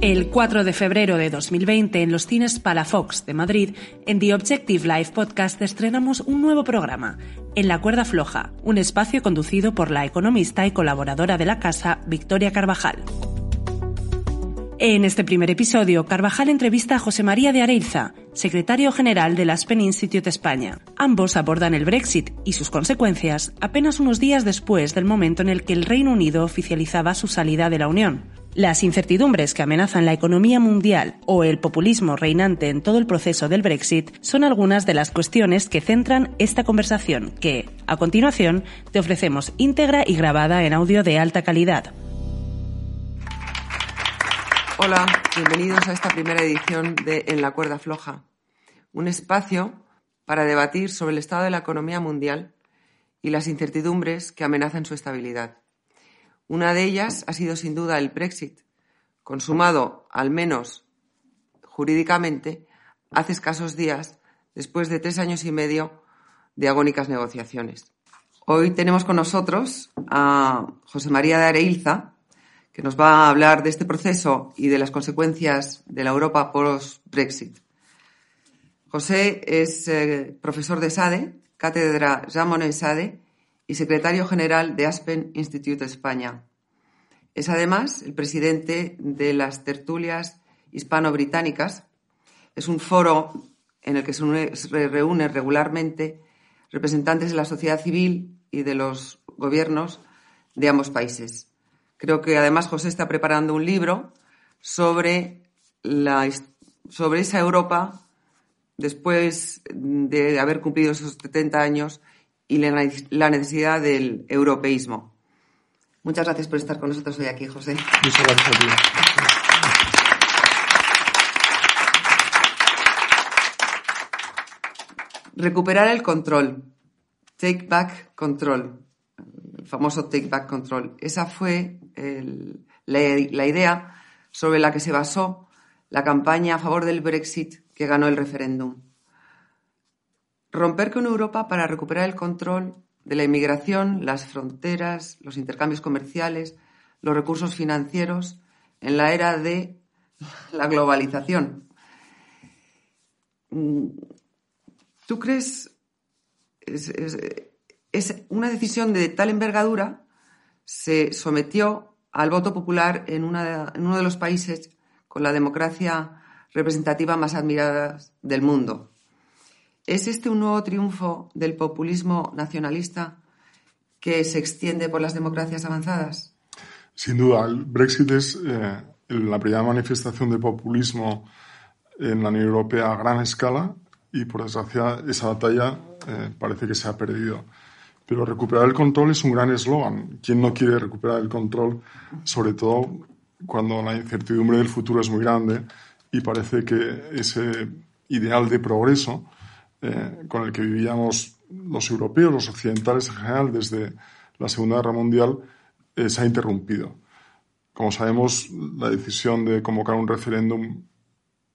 El 4 de febrero de 2020, en los cines Palafox de Madrid, en The Objective Live Podcast estrenamos un nuevo programa, En la cuerda floja, un espacio conducido por la economista y colaboradora de la casa, Victoria Carvajal. En este primer episodio, Carvajal entrevista a José María de Areilza, secretario general del Aspen Institute España. Ambos abordan el Brexit y sus consecuencias apenas unos días después del momento en el que el Reino Unido oficializaba su salida de la Unión. Las incertidumbres que amenazan la economía mundial o el populismo reinante en todo el proceso del Brexit son algunas de las cuestiones que centran esta conversación que, a continuación, te ofrecemos íntegra y grabada en audio de alta calidad. Hola, bienvenidos a esta primera edición de En la cuerda floja, un espacio para debatir sobre el estado de la economía mundial y las incertidumbres que amenazan su estabilidad. Una de ellas ha sido sin duda el Brexit, consumado al menos jurídicamente hace escasos días después de tres años y medio de agónicas negociaciones. Hoy tenemos con nosotros a José María de Areilza, que nos va a hablar de este proceso y de las consecuencias de la Europa post-Brexit. José es eh, profesor de SADE, cátedra Jean Monnet SADE y secretario general de Aspen Institute España. Es además el presidente de las tertulias hispano-británicas. Es un foro en el que se reúnen regularmente representantes de la sociedad civil y de los gobiernos de ambos países. Creo que además José está preparando un libro sobre, la, sobre esa Europa después de haber cumplido esos 70 años y la necesidad del europeísmo. Muchas gracias por estar con nosotros hoy aquí, José. Muchas gracias a ti. Recuperar el control. Take back control famoso Take Back Control. Esa fue la, idea sobre la que se basó la campaña a favor del Brexit que ganó el referéndum. Romper con Europa para recuperar el control de la inmigración, las fronteras, los intercambios comerciales, los recursos financieros en la era de la globalización. ¿Tú crees, es una decisión de tal envergadura se sometió al voto popular en, uno de los países con la democracia representativa más admirada del mundo. ¿Es este un nuevo triunfo del populismo nacionalista que se extiende por las democracias avanzadas? Sin duda, el Brexit es eh, la primera manifestación de populismo en la Unión Europea a gran escala y, por desgracia, esa batalla eh, parece que se ha perdido. Pero recuperar el control es un gran eslogan. ¿Quién no quiere recuperar el control? Sobre todo cuando la incertidumbre del futuro es muy grande y parece que ese ideal de progreso eh, con el que vivíamos los europeos, los occidentales en general, desde la Segunda Guerra Mundial, eh, se ha interrumpido. Como sabemos, la decisión de convocar un referéndum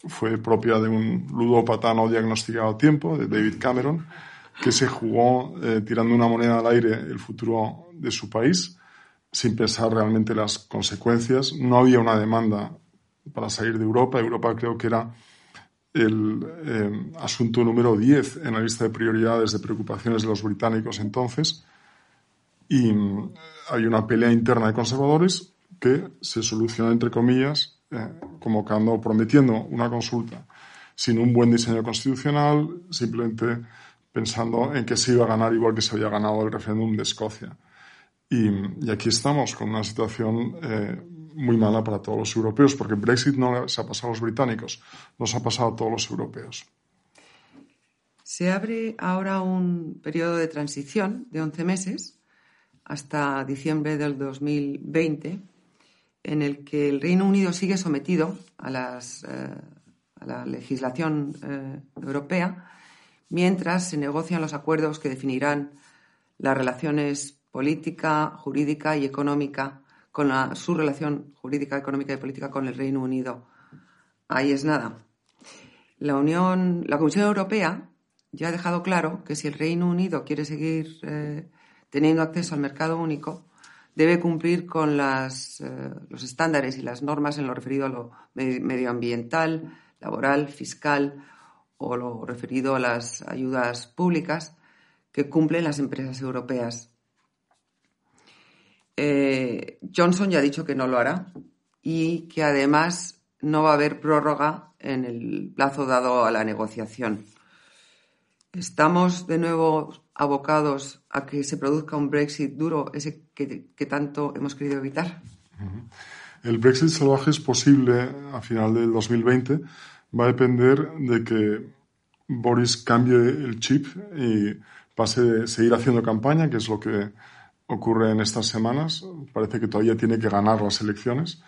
fue propia de un ludópata no diagnosticado a tiempo, de David Cameron, que se jugó eh, tirando una moneda al aire el futuro de su país sin pensar realmente las consecuencias. No había una demanda para salir de Europa. Europa creo que era el eh, asunto número 10 en la lista de prioridades de preocupaciones de los británicos entonces. Y mm, hay una pelea interna de conservadores que se soluciona, entre comillas, eh, convocando, prometiendo una consulta sin un buen diseño constitucional, simplemente pensando en que se iba a ganar igual que se había ganado el referéndum de Escocia. Y, aquí estamos con una situación eh, muy mala para todos los europeos, porque Brexit no se ha pasado a los británicos, nos ha pasado a todos los europeos. Se abre ahora un periodo de transición de 11 meses hasta diciembre del 2020, en el que el Reino Unido sigue sometido a, eh, la legislación eh, europea mientras se negocian los acuerdos que definirán las relaciones política, jurídica y económica con su relación jurídica, económica y política con el Reino Unido. Ahí es nada. La Unión, la Comisión Europea ya ha dejado claro que si el Reino Unido quiere seguir eh, teniendo acceso al mercado único, debe cumplir con eh, los estándares y las normas en lo referido a lo medioambiental, laboral, fiscal o lo referido a las ayudas públicas que cumplen las empresas europeas. Eh, Johnson ya ha dicho que no lo hará y que además no va a haber prórroga en el plazo dado a la negociación. ¿Estamos de nuevo abocados a que se produzca un Brexit duro, ese que, tanto hemos querido evitar? El Brexit salvaje es posible a final del 2020. Va a depender de que Boris cambie el chip y pase de seguir haciendo campaña, que es lo que ocurre en estas semanas. Parece que todavía tiene que ganar las elecciones.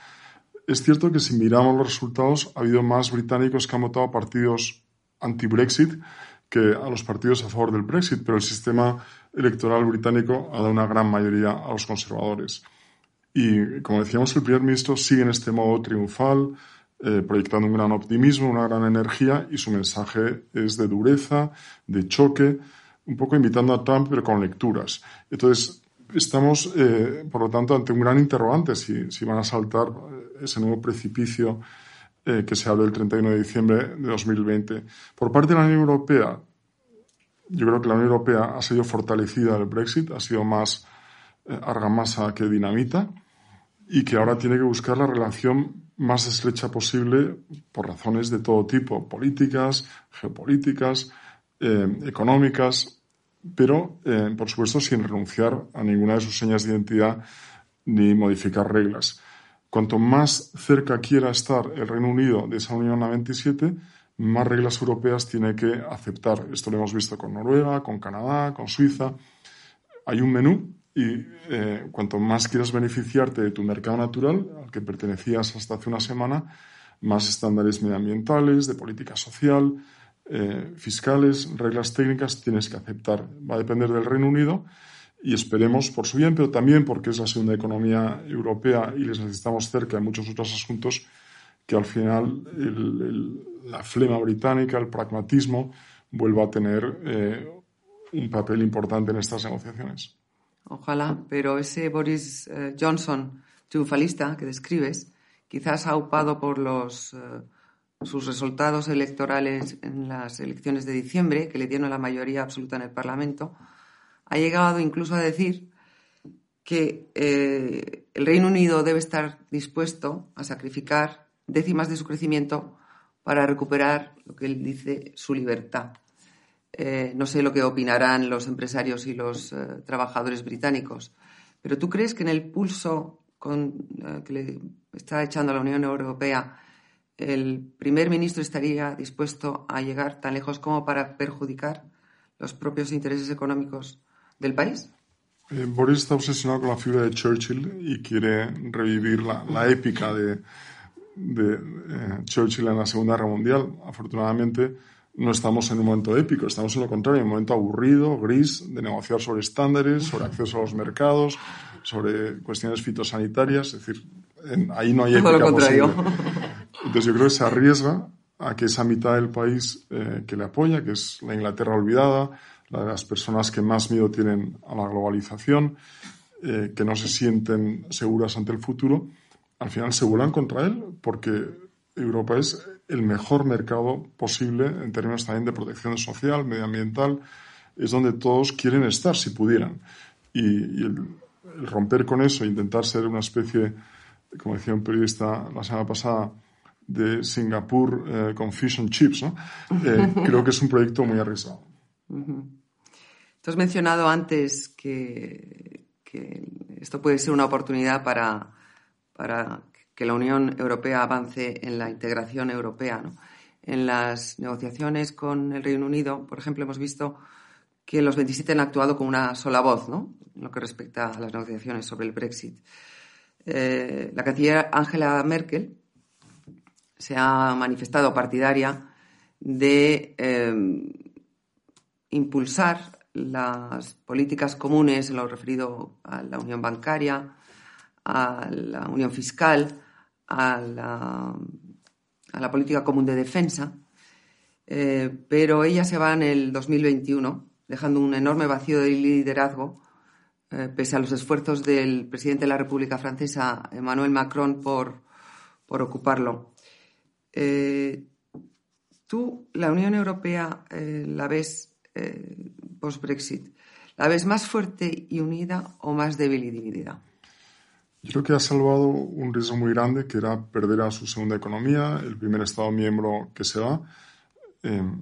Es cierto que si miramos los resultados, ha habido más británicos que han votado partidos anti-Brexit que a los partidos a favor del Brexit, pero el sistema electoral británico ha dado una gran mayoría a los conservadores. Y, como decíamos, el primer ministro sigue en este modo triunfal, eh, proyectando un gran optimismo, una gran energía, y su mensaje es de dureza, de choque, un poco invitando a Trump, pero con lecturas. Entonces, estamos, eh, por lo tanto, ante un gran interrogante si, si, van a saltar eh, ese nuevo precipicio eh, que se habla el 31 de diciembre de 2020. Por parte de la Unión Europea, yo creo que la Unión Europea ha sido fortalecida del Brexit, ha sido más argamasa que dinamita y que ahora tiene que buscar la relación más estrecha posible por razones de todo tipo, políticas, geopolíticas, económicas, pero eh, por supuesto sin renunciar a ninguna de sus señas de identidad ni modificar reglas. Cuanto más cerca quiera estar el Reino Unido de esa Unión a 27, más reglas europeas tiene que aceptar. Esto lo hemos visto con Noruega, con Canadá, con Suiza. Hay un menú y eh, cuanto más quieras beneficiarte de tu mercado natural, al que pertenecías hasta hace una semana, más estándares medioambientales, de política social, eh, fiscales, reglas técnicas, tienes que aceptar. Va a depender del Reino Unido y esperemos por su bien, pero también porque es la segunda economía europea y les necesitamos cerca en muchos otros asuntos, que al final la flema británica, el pragmatismo, vuelva a tener eh, un papel importante en estas negociaciones. Ojalá, pero ese Boris eh, Johnson triunfalista que describes, quizás ha upado por los sus resultados electorales en las elecciones de diciembre, que le dieron la mayoría absoluta en el Parlamento, ha llegado incluso a decir que eh, el Reino Unido debe estar dispuesto a sacrificar décimas de su crecimiento para recuperar lo que él dice su libertad. Eh, no sé lo que opinarán los empresarios y los eh, trabajadores británicos, pero ¿tú crees que en el pulso que le está echando la Unión Europea el primer ministro estaría dispuesto a llegar tan lejos como para perjudicar los propios intereses económicos del país? Eh, Boris está obsesionado con la figura de Churchill y quiere revivir la, épica de, eh, Churchill en la Segunda Guerra Mundial. Afortunadamente, no estamos en un momento épico, estamos en lo contrario, en un momento aburrido, gris, de negociar sobre estándares, sobre acceso a los mercados, sobre cuestiones fitosanitarias. Es decir, ahí no hay épica posible. Entonces yo creo que se arriesga a que esa mitad del país eh, que le apoya, que es la Inglaterra olvidada, la de las personas que más miedo tienen a la globalización, eh, que no se sienten seguras ante el futuro, al final se vuelan contra él porque Europa es el mejor mercado posible en términos también de protección social, medioambiental, es donde todos quieren estar si pudieran. Y, el, romper con eso, intentar ser una especie, como decía un periodista la semana pasada, de Singapur eh, con Fish and Chips. ¿no? Eh, creo que es un proyecto muy arriesgado. Tú has mencionado antes que, que, esto puede ser una oportunidad para, para, que la Unión Europea avance en la integración europea. ¿no? En las negociaciones con el Reino Unido, por ejemplo, hemos visto que los 27 han actuado con una sola voz ¿no? en lo que respecta a las negociaciones sobre el Brexit. Eh, la canciller Angela Merkel se ha manifestado partidaria de em, impulsar las políticas comunes en lo referido a la unión bancaria, a la unión fiscal, a la, política común de defensa, eh, pero ella se va en el 2021, dejando un enorme vacío de liderazgo eh, pese a los esfuerzos del presidente de la República Francesa, Emmanuel Macron, por, por ocuparlo. Eh, ¿Tú, la Unión Europea, eh, la ves post-Brexit? ¿La ves más fuerte y unida o más débil y dividida? Yo creo que ha salvado un riesgo muy grande, que era perder a su segunda economía, el primer Estado miembro que se va, em,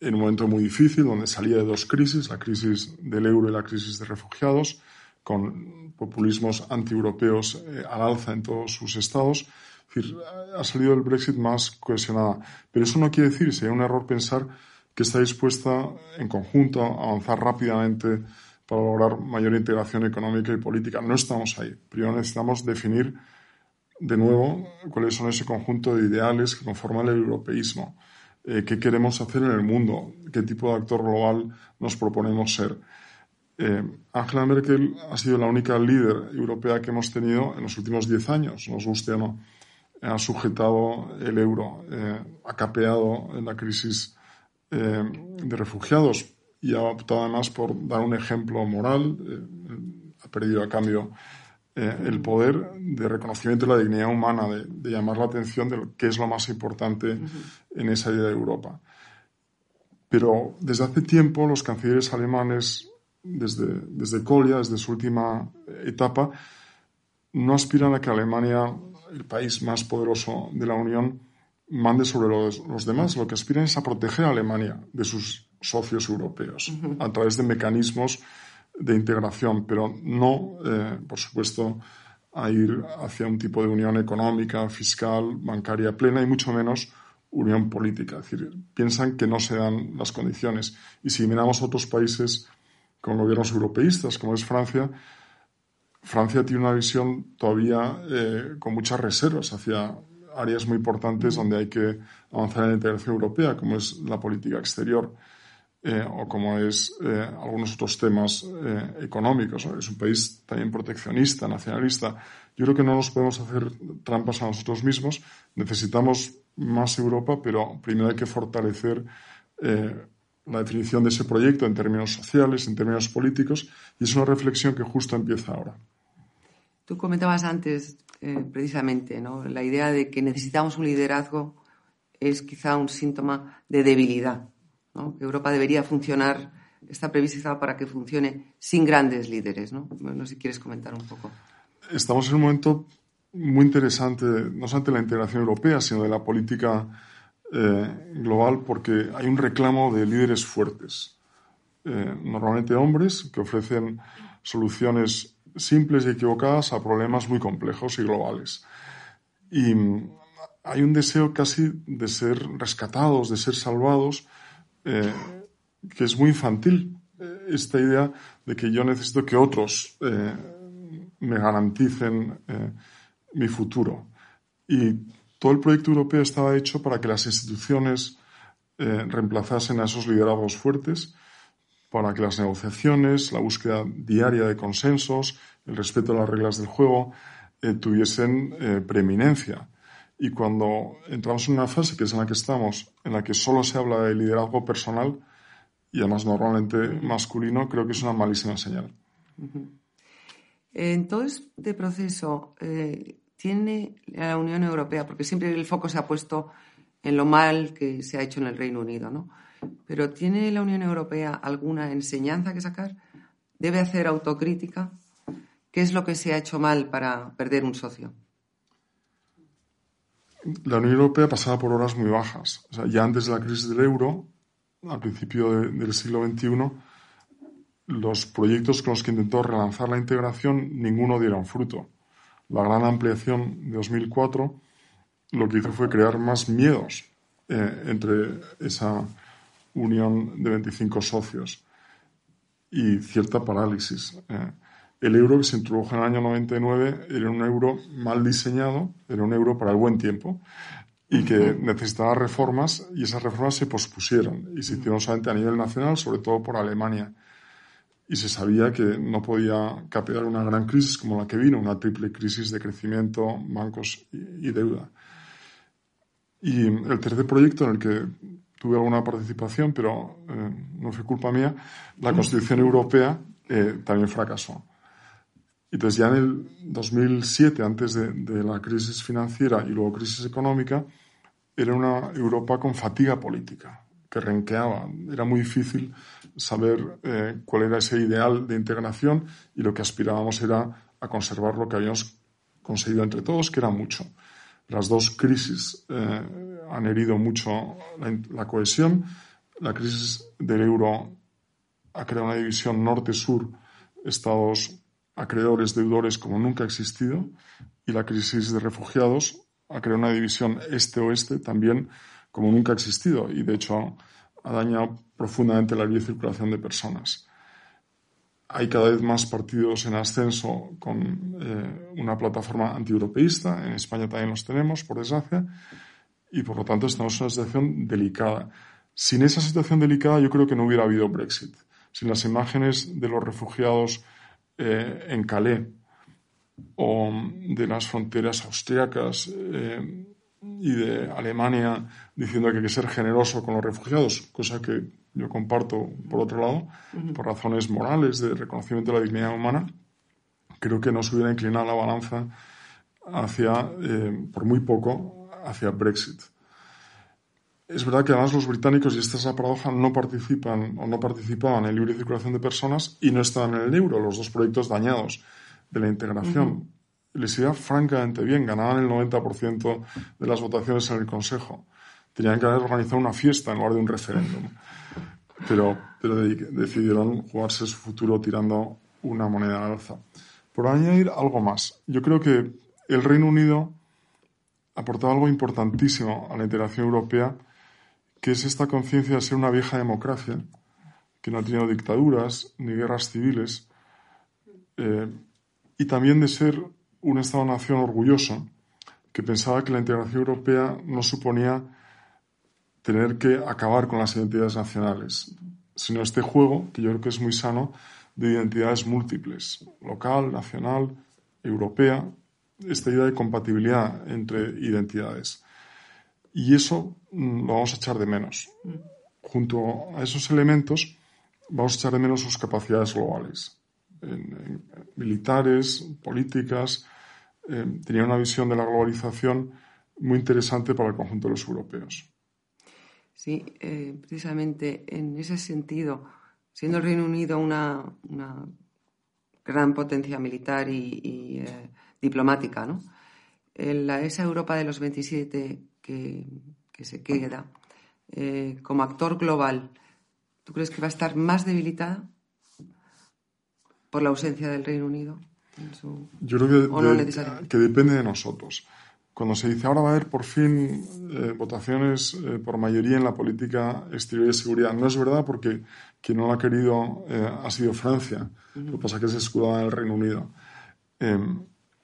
en un momento muy difícil, donde salía de dos crisis, la crisis del euro y la crisis de refugiados, con populismos antieuropeos eh, al alza en todos sus estados. Decir, ha salido el Brexit más cohesionada. Pero eso no quiere decir, sería un error pensar que está dispuesta en conjunto a avanzar rápidamente para lograr mayor integración económica y política. No estamos ahí. Primero necesitamos definir de nuevo cuáles son ese conjunto de ideales que conforman el europeísmo. Eh, qué queremos hacer en el mundo, qué tipo de actor global nos proponemos ser. Eh, Angela Merkel ha sido la única líder europea que hemos tenido en los últimos diez años, nos guste o no. Ha sujetado el euro, eh, ha capeado la crisis eh, de refugiados y ha optado además por dar un ejemplo moral. ha perdido a cambio el poder de reconocimiento de la dignidad humana, de, llamar la atención de lo que es lo más importante en esa idea de Europa. Pero desde hace tiempo los cancilleres alemanes desde, desde Colia, desde su última etapa, no aspiran a que Alemania, el país más poderoso de la Unión, mande sobre los, demás. Lo que aspiran es a proteger a Alemania de sus socios europeos a través de mecanismos de integración, pero no, eh, por supuesto, a ir hacia un tipo de unión económica, fiscal, bancaria plena y mucho menos unión política. Es decir, piensan que no se dan las condiciones. Y si miramos a otros países con gobiernos europeístas, como es Francia, Francia tiene una visión todavía eh, con muchas reservas hacia áreas muy importantes donde hay que avanzar en la integración europea, como es la política exterior eh, o como es eh, algunos otros temas económicos. Es un país también proteccionista, nacionalista. Yo creo que no nos podemos hacer trampas a nosotros mismos. Necesitamos más Europa, pero primero hay que fortalecer la definición de ese proyecto en términos sociales, en términos políticos, y es una reflexión que justo empieza ahora. Tú comentabas antes, eh, precisamente, la idea de que necesitamos un liderazgo es quizá un síntoma de debilidad, ¿no? Europa debería funcionar, está prevista para que funcione sin grandes líderes. ¿no? no sé si quieres comentar un poco. Estamos en un momento muy interesante, no solamente de la integración europea, sino de la política eh, global porque hay un reclamo de líderes fuertes, eh, normalmente hombres que ofrecen soluciones simples y equivocadas a problemas muy complejos y globales. Y mm, hay un deseo casi de ser rescatados, de ser salvados, eh, que es muy infantil. Esta idea de que yo necesito que otros me garanticen mi futuro. Y todo el proyecto europeo estaba hecho para que las instituciones eh, reemplazasen a esos liderazgos fuertes, para que las negociaciones, la búsqueda diaria de consensos, el respeto a las reglas del juego, eh, tuviesen eh, preeminencia. Y cuando entramos en una fase, que es en la que estamos, en la que solo se habla de liderazgo personal, y además normalmente masculino, creo que es una malísima señal. En todo este proceso, tiene la Unión Europea, porque siempre el foco se ha puesto en lo mal que se ha hecho en el Reino Unido, ¿no? Pero ¿tiene la Unión Europea alguna enseñanza que sacar? ¿Debe hacer autocrítica? ¿Qué es lo que se ha hecho mal para perder un socio? La Unión Europea pasaba por horas muy bajas. ya antes de la crisis del euro, al principio del siglo XXI, los proyectos con los que intentó relanzar la integración, ninguno dieron fruto la gran ampliación de 2004 lo que hizo fue crear más miedos eh, entre esa unión de 25 socios y cierta parálisis. Eh, el euro que se introdujo en el año 99 era un euro mal diseñado, era un euro para el buen tiempo y que necesitaba reformas y esas reformas se pospusieron y se hicieron solamente a nivel nacional, sobre todo por Alemania y se sabía que no podía capear una gran crisis como la que vino, una triple crisis de crecimiento, bancos y, deuda. Y el tercer proyecto en el que tuve alguna participación, pero eh, no fue culpa mía, la Constitución Europea eh, también fracasó. entonces ya en el 2007, antes de, la crisis financiera y luego crisis económica, era una Europa con fatiga política, que renqueaba. Era muy difícil saber eh, cuál era ese ideal de integración y lo que aspirábamos era a conservar lo que habíamos conseguido entre todos, que era mucho. Las dos crisis eh, han herido mucho la, cohesión. La crisis del euro ha creado una división norte-sur, estados acreedores, deudores como nunca ha existido, y la crisis de refugiados ha creado una división este-oeste también como nunca ha existido, y de hecho ha dañado profundamente la libre circulación de personas. Hay cada vez más partidos en ascenso con eh, una plataforma antieuropeísta. En España también los tenemos, por desgracia. Y por lo tanto estamos en una situación delicada. Sin esa situación delicada yo creo que no hubiera habido Brexit. Sin las imágenes de los refugiados eh, en Calais o de las fronteras austriacas eh, y de Alemania diciendo que hay que ser generoso con los refugiados, cosa que yo comparto por otro lado, por razones morales de reconocimiento de la dignidad humana, creo que no se hubiera inclinado la balanza hacia, eh, por muy poco, hacia Brexit. Es verdad que además los británicos, y esta es la paradoja, no participan o no participaban en libre circulación de personas y no estaban en el euro, los dos proyectos dañados de la integración. Les iba francamente bien, ganaban el 90% de las votaciones en el Consejo. Tenían que haber organizado una fiesta en lugar de un referéndum pero, pero decidieron jugarse su futuro tirando una moneda al alza. Por añadir algo más, yo creo que el Reino Unido aportado algo importantísimo a la integración europea, que es esta conciencia de ser una vieja democracia, que no ha tenido dictaduras ni guerras civiles, eh, y también de ser un Estado-nación orgulloso, que pensaba que la integración europea no suponía tener que acabar con las identidades nacionales, sino este juego, que yo creo que es muy sano, de identidades múltiples, local, nacional, europea, esta idea de compatibilidad entre identidades. Y eso mm, lo vamos a echar de menos. Junto a esos elementos, vamos a echar de menos sus capacidades globales, militares, políticas. Eh, tenía una visión de la globalización muy interesante para el conjunto de los europeos. Sí, eh, precisamente en ese sentido, siendo el Reino Unido una, gran potencia militar y, eh, diplomática, ¿no? En la, esa Europa de los 27 que, se queda, eh, como actor global, ¿tú crees que va a estar más debilitada por la ausencia del Reino Unido? Yo creo que depende de nosotros cuando se dice ahora va a haber por fin eh, votaciones eh, por mayoría en la política exterior y de seguridad, no es verdad porque quien no lo ha querido ha sido Francia. Lo que pasa es que se escudaba en el Reino Unido.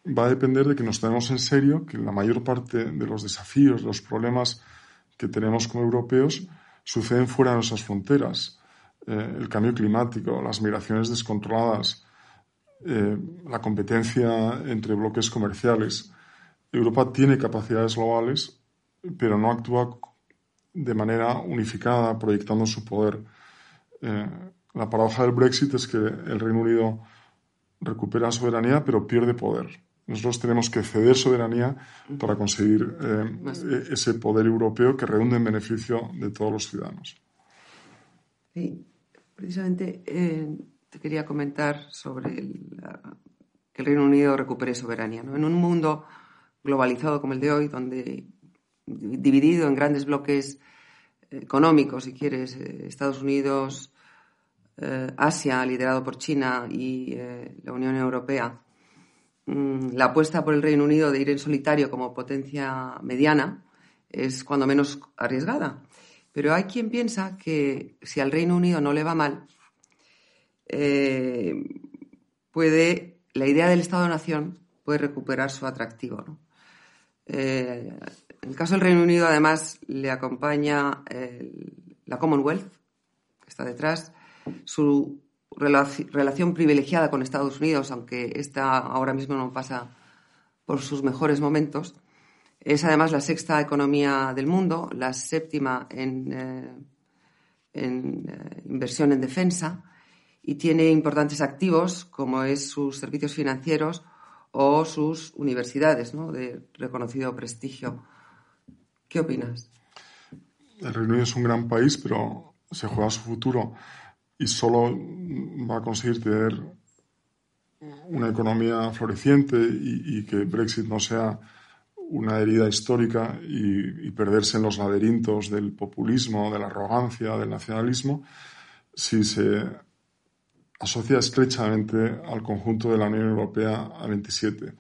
Va a depender de que nos tenemos en serio que la mayor parte de los desafíos, los problemas que tenemos como europeos suceden fuera de nuestras fronteras. el cambio climático, las migraciones descontroladas, la competencia entre bloques comerciales Europa tiene capacidades globales, pero no actúa de manera unificada, proyectando su poder. Eh, la paradoja del Brexit es que el Reino Unido recupera soberanía, pero pierde poder. Nosotros tenemos que ceder soberanía para conseguir eh, e-, ese poder europeo que redunde en beneficio de todos los ciudadanos. Sí, precisamente eh, te quería comentar sobre que el Reino Unido recupere soberanía. En un mundo globalizado como el de hoy, donde dividido en grandes bloques económicos, si quieres, eh, Estados Unidos, eh, Asia, liderado por China, y eh, la Unión Europea, la apuesta por el Reino Unido de ir en solitario como potencia mediana es cuando menos arriesgada. Pero hay quien piensa que si al Reino Unido no le va mal, puede la idea del Estado-nación puede recuperar su atractivo. Eh, en el caso del Reino Unido, además, le acompaña la Commonwealth, que está detrás, su relación privilegiada con Estados Unidos, aunque esta ahora mismo no pasa por sus mejores momentos. Es además la sexta economía del mundo, la séptima en, eh, eh, inversión en defensa y tiene importantes activos como es sus servicios financieros o sus universidades de reconocido prestigio. ¿Qué opinas? El Reino Unido es un gran país, pero se juega su futuro y solo va a conseguir tener una economía floreciente y, que Brexit no sea una herida histórica y, perderse en los laberintos del populismo, de la arrogancia, del nacionalismo, si se asocia estrechamente al conjunto de la Unión Europea a 27.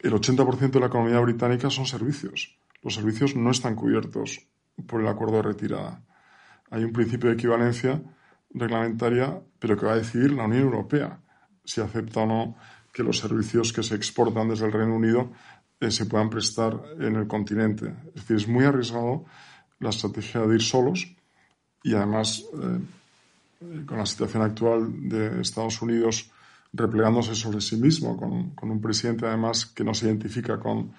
El 80% de la economía británica son servicios. Los servicios no están cubiertos por el acuerdo de retirada. Hay un principio de equivalencia reglamentaria, pero que va a decidir la Unión Europea si acepta o no que los servicios que se exportan desde el Reino Unido eh, se puedan prestar en el continente. Es decir, es muy arriesgado la estrategia de ir solos y además eh, con la situación actual de Estados Unidos replegándose sobre sí mismo, con, un presidente además que no se identifica con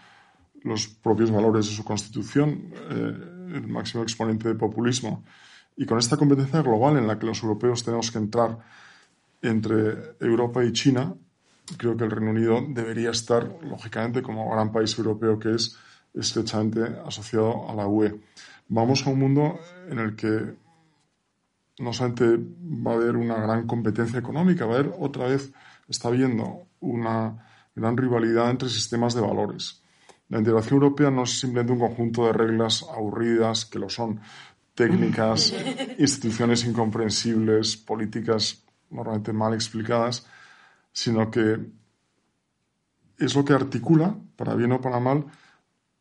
los propios valores de su constitución, eh, el máximo exponente de populismo, y con esta competencia global en la que los europeos tenemos que entrar entre Europa y China, creo que el Reino Unido debería estar, lógicamente, como gran país europeo que es, estrechamente asociado a la UE. Vamos a un mundo en el que no solamente va a haber una gran competencia económica, va a haber otra vez, está habiendo una gran rivalidad entre sistemas de valores. La integración europea no es simplemente un conjunto de reglas aburridas, que lo son, técnicas, instituciones incomprensibles, políticas normalmente mal explicadas, sino que es lo que articula, para bien o para mal,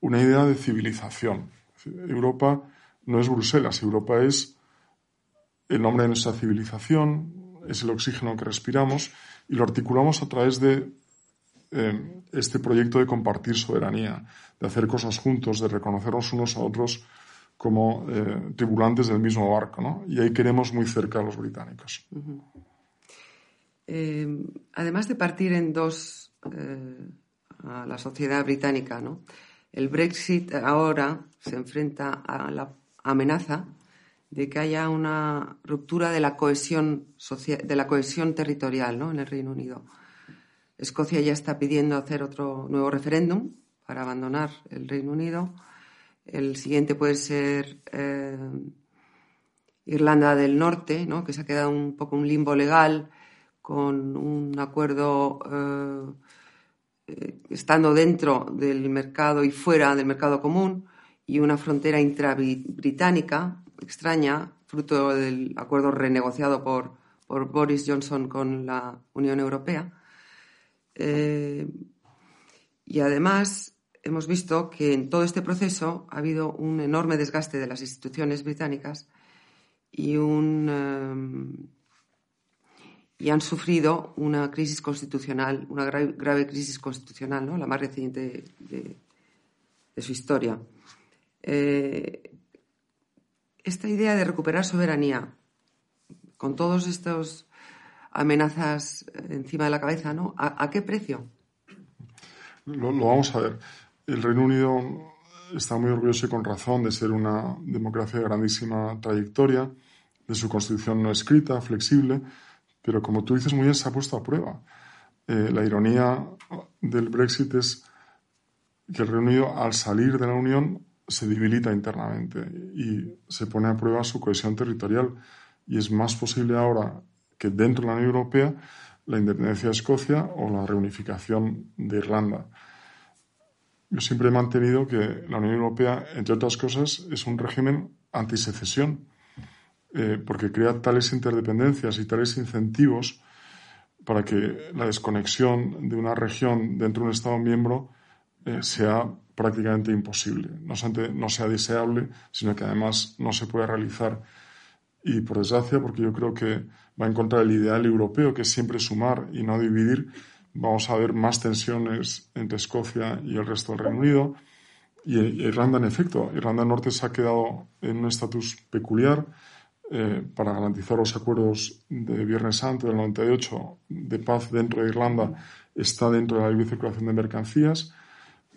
una idea de civilización. Europa no es Bruselas, Europa es el nombre de nuestra civilización, es el oxígeno que respiramos y lo articulamos a través de eh, este proyecto de compartir soberanía, de hacer cosas juntos, de reconocernos unos a otros como eh, tripulantes del mismo barco. ¿no? Y ahí queremos muy cerca a los británicos. Eh, además de partir en dos eh, a la sociedad británica, ¿no? el Brexit ahora se enfrenta a la amenaza de que haya una ruptura de la cohesión, de la cohesión territorial ¿no? en el Reino Unido. Escocia ya está pidiendo hacer otro nuevo referéndum para abandonar el Reino Unido. El siguiente puede ser eh, Irlanda del Norte, ¿no? que se ha quedado un poco un limbo legal con un acuerdo eh, eh, estando dentro del mercado y fuera del mercado común y una frontera intrabritánica extraña, fruto del acuerdo renegociado por, por Boris Johnson con la Unión Europea. Y además hemos visto que en todo este proceso ha habido un enorme desgaste de las instituciones británicas y un y han sufrido una crisis constitucional, una grave, crisis constitucional, la más reciente de, su historia. Eh, esta idea de recuperar soberanía, con todas estas amenazas encima de la cabeza, ¿no? ¿A, qué precio? Lo, vamos a ver. El Reino Unido está muy orgulloso y con razón de ser una democracia de grandísima trayectoria, de su constitución no escrita, flexible, pero como tú dices muy bien, se ha puesto a prueba. Eh, la ironía del Brexit es que el Reino Unido, al salir de la Unión, se debilita internamente y se pone a prueba su cohesión territorial. Y es más posible ahora que dentro de la Unión Europea la independencia de Escocia o la reunificación de Irlanda. Yo siempre he mantenido que la Unión Europea, entre otras cosas, es un régimen antisecesión eh, porque crea tales interdependencias y tales incentivos para que la desconexión de una región dentro de un Estado miembro eh, sea prácticamente imposible. No solamente no sea deseable, sino que además no se puede realizar. Y por desgracia, porque yo creo que va en contra del ideal europeo, que es siempre sumar y no dividir, vamos a ver más tensiones entre Escocia y el resto del Reino Unido. Y Irlanda, en efecto, Irlanda del Norte se ha quedado en un estatus peculiar eh, para garantizar los acuerdos de Viernes Santo del 98 de paz dentro de Irlanda está dentro de la libre circulación de mercancías,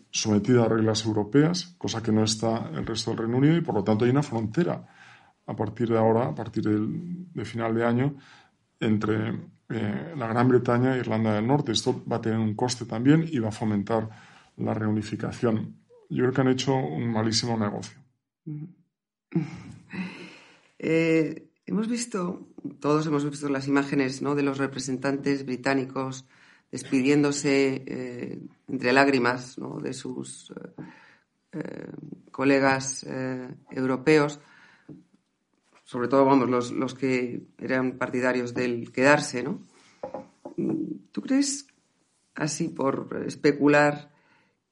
sometida a reglas europeas, cosa que no está el resto del Reino Unido y por lo tanto hay una frontera a partir de ahora, a partir de final de año, entre eh, la Gran Bretaña e Irlanda del Norte. Esto va a tener un coste también y va a fomentar la reunificación. Yo creo que han hecho un malísimo negocio. Eh, hemos visto, todos hemos visto las imágenes ¿no? de los representantes británicos despidiéndose eh, entre lágrimas de sus colegas europeos sobre todo, vamos, los, los que eran partidarios del quedarse, ¿no? ¿Tú crees, así por especular,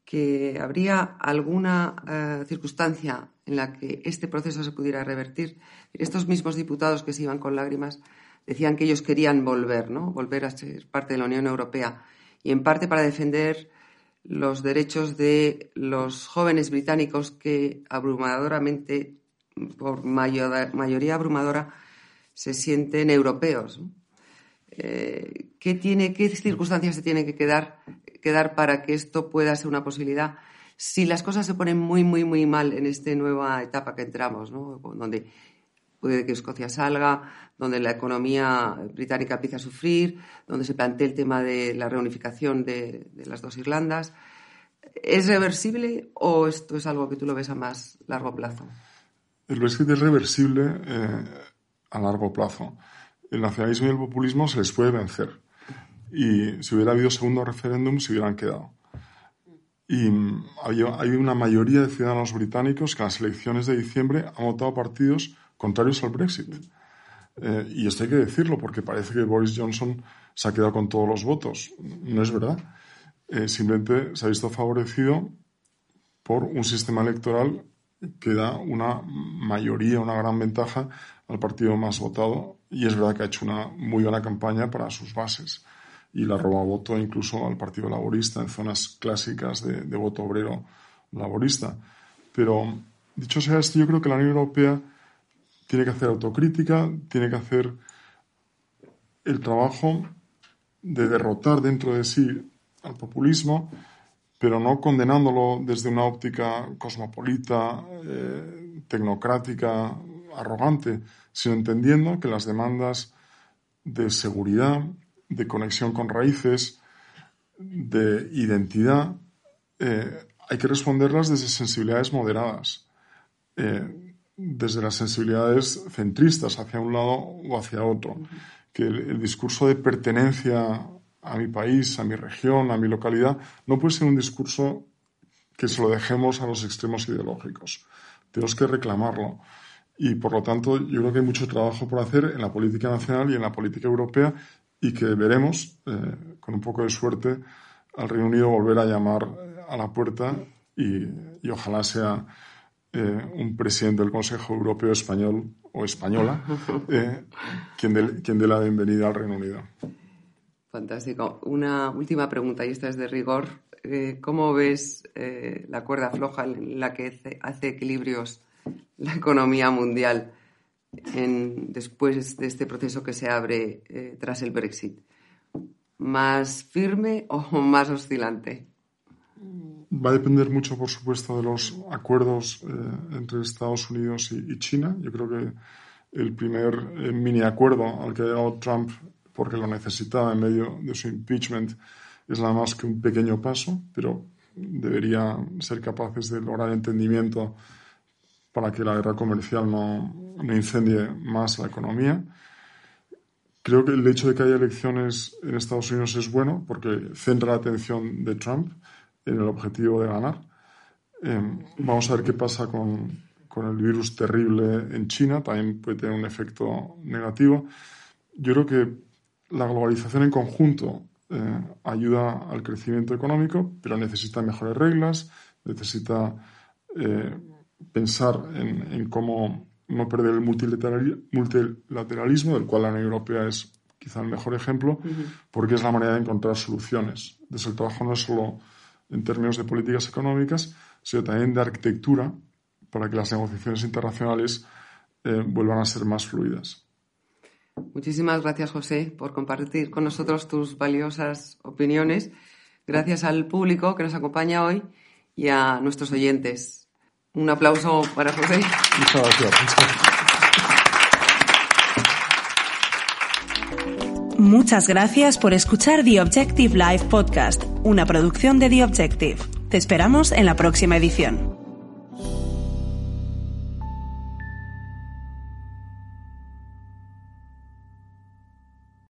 que habría alguna eh, circunstancia en la que este proceso se pudiera revertir? Estos mismos diputados que se iban con lágrimas decían que ellos querían volver, ¿no? Volver a ser parte de la Unión Europea y en parte para defender los derechos de los jóvenes británicos que abrumadoramente por mayoría abrumadora, se sienten europeos. Eh, ¿qué, tiene, ¿Qué circunstancias se tienen que quedar, para que esto pueda ser una posibilidad? Si las cosas se ponen muy, muy, muy mal en esta nueva etapa que entramos, donde puede que Escocia salga, donde la economía británica empiece a sufrir, donde se plantee el tema de la reunificación de las dos Irlandas, ¿es reversible o esto es algo que tú lo ves a más largo plazo? El Brexit es reversible eh, a largo plazo. El nacionalismo y el populismo se les puede vencer. Y si hubiera habido segundo referéndum, se hubieran quedado. Y mm, hay una mayoría de ciudadanos británicos que en las elecciones de diciembre han votado partidos contrarios al Brexit. Eh, y esto hay que decirlo porque parece que Boris Johnson se ha quedado con todos los votos. No es verdad. Eh, simplemente se ha visto favorecido por un sistema electoral que da una mayoría, una gran ventaja al partido más votado y es verdad que ha hecho una muy buena campaña para sus bases y la roba voto incluso al Partido Laborista en zonas clásicas de, voto obrero laborista. Pero dicho sea esto, yo creo que la Unión Europea tiene que hacer autocrítica, tiene que hacer el trabajo de derrotar dentro de sí al populismo pero no condenándolo desde una óptica cosmopolita, eh, tecnocrática, arrogante, sino entendiendo que las demandas de seguridad, de conexión con raíces, de identidad, eh, hay que responderlas desde sensibilidades moderadas, eh, desde las sensibilidades centristas hacia un lado o hacia otro. Que el discurso de pertenencia a mi país, a mi región, a mi localidad, no puede ser un discurso que se lo dejemos a los extremos ideológicos. Tenemos que reclamarlo. Y por lo tanto, yo creo que hay mucho trabajo por hacer en la política nacional y en la política europea y que veremos, eh, con un poco de suerte, al Reino Unido volver a llamar a la puerta y, ojalá sea eh, un presidente del Consejo Europeo español o española eh, quien, quien dé la bienvenida al Reino Unido. Fantástico. Una última pregunta, y esta es de rigor. Eh, ¿Cómo ves eh, la cuerda floja en la que hace equilibrios la economía mundial después de este proceso que se abre eh, tras el Brexit? ¿Más firme o más oscilante? Va a depender mucho, por supuesto, de los acuerdos entre Estados Unidos y, y, China. Yo creo que el primer mini acuerdo al que ha llegado Trump porque lo necesitaba en medio de su impeachment, es nada más que un pequeño paso, pero debería ser capaces de lograr entendimiento para que la guerra comercial no, no incendie más la economía. Creo que el hecho de que haya elecciones en Estados Unidos es bueno porque centra la atención de Trump en el objetivo de ganar. Em, vamos a ver qué pasa con, con, el virus terrible en China, también puede tener un efecto negativo. Yo creo que la globalización en conjunto eh, ayuda al crecimiento económico, pero necesita mejores reglas, necesita eh, pensar en, cómo no perder el multilateralismo, del cual la Unión Europea es quizá el mejor ejemplo, porque es la manera de encontrar soluciones. Entonces el trabajo no es solo en términos de políticas económicas, sino también de arquitectura para que las negociaciones internacionales eh, vuelvan a ser más fluidas. Muchísimas gracias, José, por compartir con nosotros tus valiosas opiniones. Gracias al público que nos acompaña hoy y a nuestros oyentes. Un aplauso para José. Muchas gracias. Muchas gracias por escuchar The Objective Live Podcast, una producción de The Objective. Te esperamos en la próxima edición.